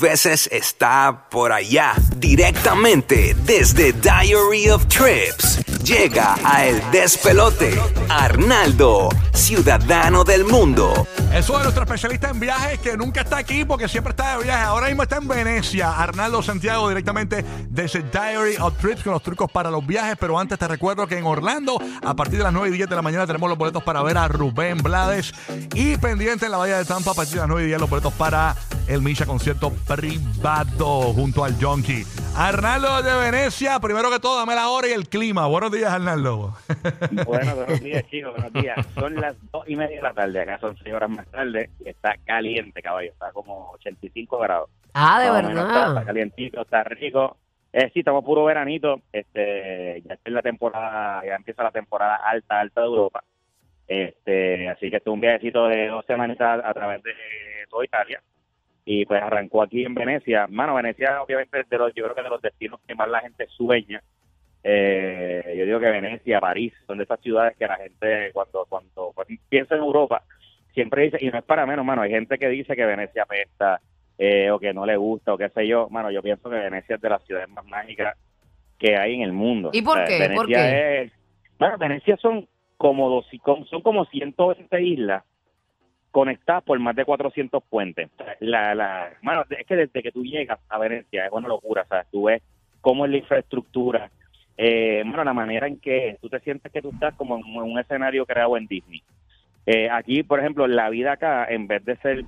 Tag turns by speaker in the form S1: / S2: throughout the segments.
S1: veces está por allá, directamente desde Diary of Trips. Llega a El Despelote, Arnaldo, ciudadano del mundo.
S2: Eso es nuestro especialista en viajes que nunca está aquí porque siempre está de viaje. Ahora mismo está en Venecia. Arnaldo Santiago directamente desde Diary of Trips con los trucos para los viajes. Pero antes te recuerdo que en Orlando, a partir de las 9 y 10 de la mañana, tenemos los boletos para ver a Rubén Blades. Y pendiente en la Bahía de Tampa, a partir de las 9 y 10, los boletos para el Misha concierto privado junto al Junkie. Arnaldo de Venecia, primero que todo, dame la hora y el clima. Buenos días, Arnaldo.
S3: Bueno, buenos días, chicos, buenos días. Son las dos y media de la tarde, acá son seis horas más tarde y está caliente, caballo, está como 85 grados.
S4: Ah, de
S3: menos Está, está
S4: verdad.
S3: calientito, está rico. Eh, sí, estamos puro veranito. Este, ya está en la temporada, ya empieza la temporada alta, alta de Europa. Este, así que estuve un viajecito de dos semanitas a través de toda Italia. Y pues arrancó aquí en Venecia. Mano, Venecia obviamente es de los, yo creo que de los destinos que más la gente sueña. Eh, yo digo que Venecia, París, son de esas ciudades que la gente cuando, cuando, cuando piensa en Europa, siempre dice, y no es para menos, mano, hay gente que dice que Venecia apesta, eh, o que no le gusta, o qué sé yo. Mano, yo pienso que Venecia es de las ciudades más mágicas que hay en el mundo.
S4: ¿Y por
S3: O sea,
S4: qué?
S3: Venecia
S4: ¿Por qué?
S3: es- bueno, Venecia son como dos, son como 120 islas conectadas por más de 400 puentes. La, la, mano, es que desde que tú llegas a Venecia es una locura, ¿sabes? Tú ves cómo es la infraestructura, eh, bueno, la manera en que tú te sientes que tú estás como en un escenario creado en Disney. Eh, aquí, por ejemplo, la vida acá, en vez de ser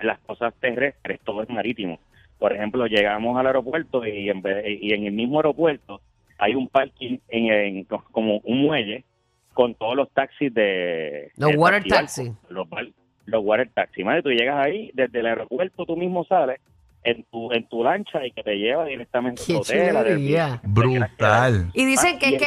S3: las cosas terrestres, todo es marítimo. Por ejemplo, llegamos al aeropuerto y en, vez- y en el mismo aeropuerto hay un parking en, en- como un muelle con todos los taxis de
S4: Los water
S3: taxibarco,
S4: taxi.
S3: los, bar- los water taxi. Madre, tú llegas ahí desde el aeropuerto, tú mismo sales en tu en tu lancha y que te lleva directamente
S4: Qué
S3: al hotel. Airbnb,
S2: Brutal.
S4: Y dicen
S3: Ah,
S4: que,
S3: y el
S4: que,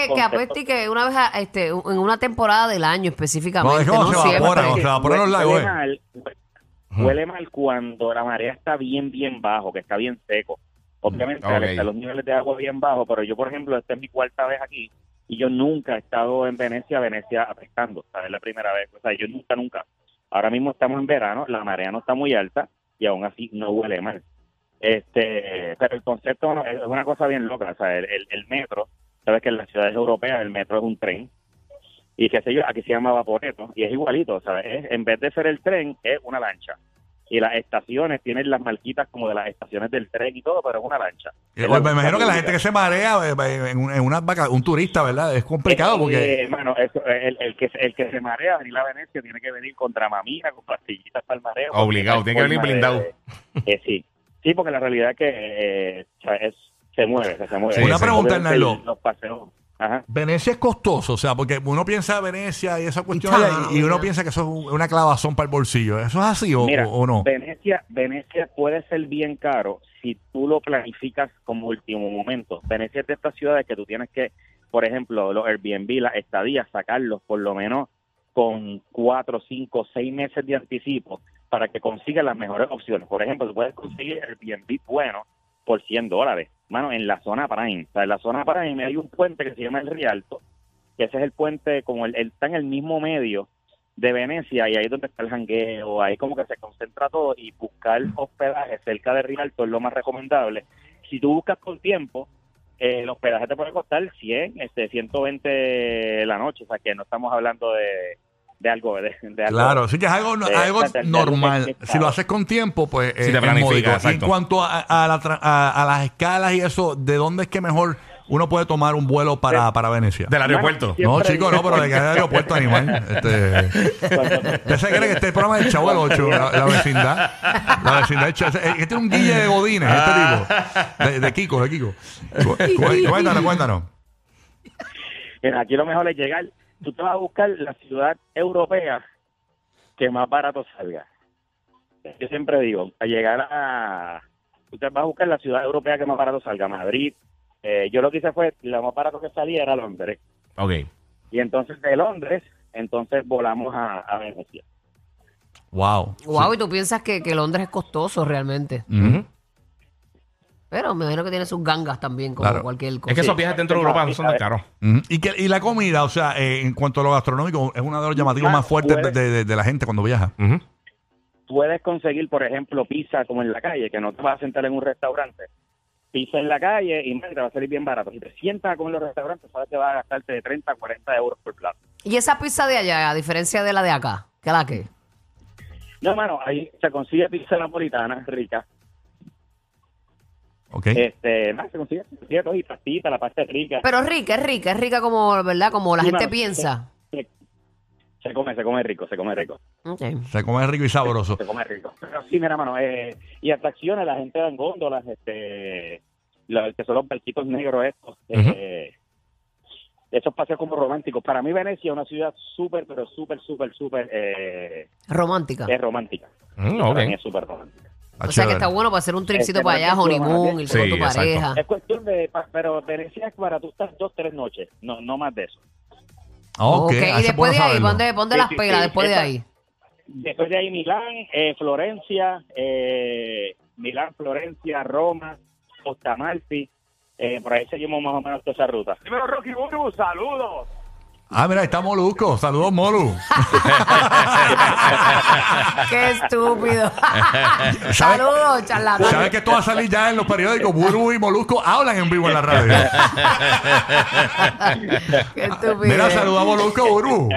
S4: que y que una vez, a- este, en una temporada del año específicamente,
S2: No, es
S4: no,
S2: se
S4: siempre.
S2: evaporan los
S3: Huele-
S2: lagos,
S3: huele
S2: eh.
S3: mal, hue- huele mal cuando la marea está bien, bien bajo, que está bien seco. Obviamente, al
S5: Ok.
S3: estar los niveles de agua bien bajos, pero yo, por ejemplo, esta es mi cuarta vez aquí y yo nunca he estado en Venecia, Venecia apestando, o sea, es la primera vez. O sea, yo nunca, nunca. Ahora mismo estamos en verano, la marea no está muy alta y aún así no huele mal. Este, pero el concepto es una cosa bien loca, o sea, el metro, sabes que en las ciudades europeas el metro es un tren y qué sé yo, aquí se llama vaporeto y es igualito, ¿sabes? Es- en vez de ser el tren, es una lancha. Y las estaciones tienen las marquitas como de las estaciones del tren y todo, pero es una lancha.
S2: Eh, pues, me imagino que la gente que se marea eh, eh, en, un- en una vaca, un turista, ¿verdad? Es complicado porque.
S3: Eh, mano, eso, el, el que, el que se marea a venir a Venecia tiene que venir con dramamina, con pastillitas para el mareo.
S5: Obligado, tiene que venir blindado.
S3: de- eh, sí, sí, porque la realidad es que eh, es, se mueve, se, mueve.
S5: Sí,
S2: Una pregunta, Arnaldo.
S3: Los paseos. Ajá.
S2: Venecia es costoso, o sea, porque uno piensa Venecia y esa cuestión y, uno piensa que eso es una clavazón para el bolsillo. ¿Eso es así o,
S3: Mira,
S2: o- o no?
S3: Venecia, Venecia puede ser bien caro si tú lo planificas como último momento. Venecia es de estas ciudades que tú tienes que, por ejemplo, los Airbnb, las estadías, sacarlos por lo menos con cuatro, cinco, seis meses de anticipo para que consigas las mejores opciones. Por ejemplo, tú puedes conseguir Airbnb bueno por 100 dólares, mano, en la zona Prime. O sea, en la zona Prime hay un puente que se llama el Rialto, que ese es el puente, como el, está en el mismo medio de Venecia y ahí es donde está el jangueo, ahí como que se concentra todo y buscar hospedaje cerca de Rialto es lo más recomendable. Si tú buscas con tiempo, eh, el hospedaje te puede costar 100, este, 120 la noche, o sea que no estamos hablando de, de algo de, de algo-
S2: Claro, sí que es algo,
S3: de-
S2: algo
S3: de- de- de-
S2: normal.
S3: de- de-
S2: Si lo haces con tiempo, pues
S5: Si
S2: eh,
S5: te
S2: es
S5: planificas.
S2: Y en cuanto a, a la a- a las escalas y eso, ¿de dónde es que mejor uno puede tomar un vuelo para, para Venecia?
S5: Del aeropuerto.
S3: Bueno,
S2: No,
S3: siempre-
S2: chico, no, pero de que hay aeropuerto animal. Este, ¿Usted se cree que este programa es el Chavo del 8, la, la vecindad? La vecindad del Chavo. Es un guille de Godines, este tipo. De, de Kiko, de Kiko. Cu- cu- Cuéntanos, cuéntanos.
S3: Mira, aquí lo mejor es llegar, tú te vas a buscar la ciudad europea que más barato salga. Yo siempre digo, a llegar a... Tú te vas a buscar la ciudad europea que más barato salga, Madrid. Eh, yo lo que hice fue, lo más barato que salía era Londres.
S5: Ok.
S3: Y entonces de Londres, entonces volamos a, a Venecia.
S2: Wow.
S4: Wow, y tú piensas que, que Londres es costoso realmente.
S2: Ujú.
S4: Pero me imagino que tiene sus gangas también, como
S2: Claro.
S4: cualquier cosa.
S5: Es que esos viajes dentro de Europa no son tan caros.
S2: Ujú. Y, que, y la comida, o sea, eh, en cuanto a lo gastronómico, es uno de los llamativos
S3: Ah,
S2: más fuertes de,
S3: puede-
S2: de- de la gente cuando viaja.
S5: Ujú.
S3: puedes conseguir, por ejemplo, pizza como en la calle, que no te vas a sentar en un restaurante. Pizza en la calle y man, te va a salir bien barato. Si te sientas a comer en los restaurantes, sabes que vas a gastarte de 30 a 40 euros por plato.
S4: ¿Y esa pizza de allá, a diferencia de la de acá? ¿Qué la que?
S3: No, hermano, ahí se consigue pizza napolitana rica.
S2: Ok.
S3: Este, nada, se consigue, se consigue todo y pastita, la pasta es rica.
S4: Pero es rica, es rica, es rica como, ¿verdad? Como la
S3: Sí,
S4: gente
S3: mano,
S4: piensa.
S3: Se, se come, se come rico, se come rico.
S4: Ok.
S2: Se come rico y sabroso.
S3: Se come rico. Pero sí, mira, mano, eh, y atracciones, la gente da en góndolas, este, lo- que son los barquitos negros estos. eh, esos paseos como románticos. Para mí Venecia es una ciudad súper, pero súper, súper, súper eh,
S4: Romántica.
S3: es romántica.
S5: Mm,
S3: Para mí es súper romántica.
S4: O sea que está bueno para hacer un tripsito
S3: Este,
S4: para allá, honeymoon, irse con tu
S5: exacto.
S4: pareja.
S3: Es cuestión de, pero Venecia es para tú estar dos, tres noches, no, no más de eso.
S2: Ok,
S4: Ok, y después de ahí, ponte, ponte
S3: Sí,
S4: las
S3: sí,
S4: pelas
S3: sí.
S4: después de ahí.
S3: Después de ahí Milán, eh, Florencia, eh, Milán, Florencia, Roma, Costa Amalfi. Eh, por ahí seguimos más o menos toda esa ruta. Dímelo, Rocky Buru, saludos.
S2: Ah, mira, ahí está Molusco. Saludos, Molu.
S4: Qué estúpido. Saludos, charlatán.
S2: ¿Sabes que esto va a salir ya en los periódicos? Buru y Molusco hablan en vivo en la radio.
S4: Qué estúpido.
S2: Mira, saluda a Molusco, Buru.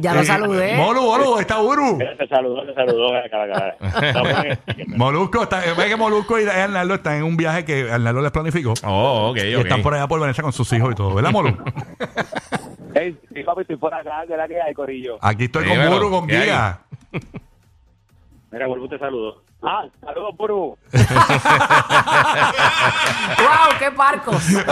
S4: Ya lo saludé.
S2: Molu, Molu, ahí está Buru.
S3: Te saludó, te saludó.
S2: Molusco, está, eh, ve que Molusco y Arnaldo están en un viaje que Arnaldo les planificó.
S5: Oh, ok,
S2: Y
S5: ok.
S2: están por allá por Venecia con sus hijos y todo, ¿verdad, Molu?
S3: Hey, sí, papi, estoy por acá, que la que hay, Corillo.
S2: Aquí estoy con Buru, con guía.
S3: Mira, Buru, te saludo. Ah, saludos, Buru.
S4: ¡Wow! ¡Qué parcos!
S3: Oye,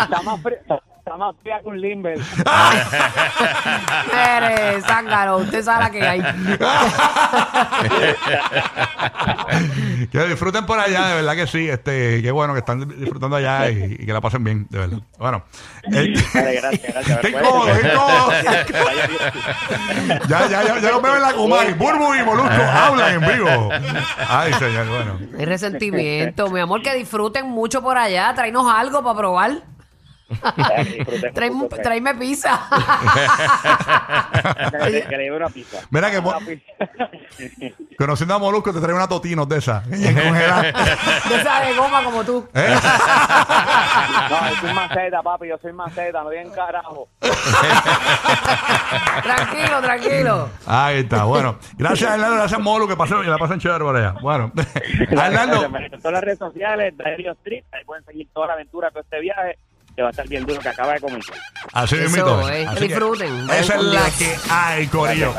S3: está más está más fría que un Limber.
S4: Mire, zángaro, usted sabe la que hay.
S2: que disfruten por allá, de verdad que sí. Este, qué bueno que están disfrutando allá y, y que la pasen bien, de verdad. Bueno,
S3: Vale, gracias, gracias.
S2: Qué cómodo, qué cómodo. ya, ya, ya, ya los veo en la Comay. Burbu y Molusco hablan en vivo. Ay, señor, bueno.
S4: Hay resentimiento. Mi amor, que disfruten mucho por allá. Tráenos algo para probar. Tráeme, tráeme pizza.
S3: Que le, que le lleve una pizza.
S2: Mira que mo-
S3: pizza.
S2: Conociendo a Molusco, te trae una totinos de esa. En congelada.
S4: De esa de goma como tú.
S2: ¿Eh?
S3: No, yo soy maceta, papi, yo soy maceta, no bien carajo.
S4: Tranquilo, tranquilo.
S2: Ahí está, bueno. Gracias, Arnaldo, gracias, Molu, que, pasen, que la pasen chévere por allá. Bueno, Arnaldo.
S3: En todas las redes sociales, Dario Street, ahí pueden seguir toda la aventura, todo este viaje, que va a estar bien duro, que acaba de comenzar.
S2: Así
S4: que
S2: que
S4: disfruten,
S2: Esa es la que hay, Corillo.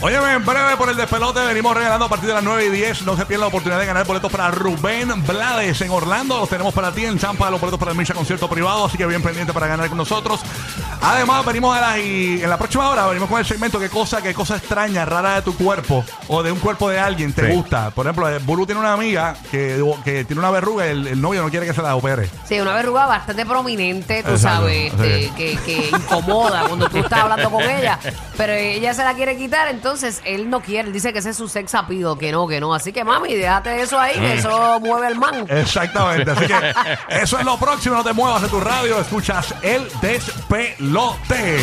S2: Óyeme, en breve por el despelote venimos regalando a partir de las 9 y 10. No se pierdan la oportunidad de ganar boletos para Rubén Blades en Orlando. Los tenemos para ti en Champa, los boletos para el Misha concierto privado. Así que bien pendiente para ganar con nosotros. Además, venimos a las y en la próxima hora venimos con el segmento qué cosa, qué cosa extraña, rara de tu cuerpo o de un cuerpo de alguien te
S5: Sí.
S2: gusta. Por ejemplo, eh, Buru tiene una amiga que, que tiene una verruga y el, el novio no quiere que se la opere.
S4: Sí, una verruga bastante prominente, tú
S2: Exacto,
S4: sabes, este, que, que incomoda cuando tú estás hablando con ella, pero ella se la quiere quitar, entonces él no quiere, él dice que ese es su sex appeal, que no, que no. Así que mami, déjate eso ahí, que eso mueve el man.
S2: Exactamente. Así que eso es lo próximo. No te muevas de tu radio. Escuchas el despelote.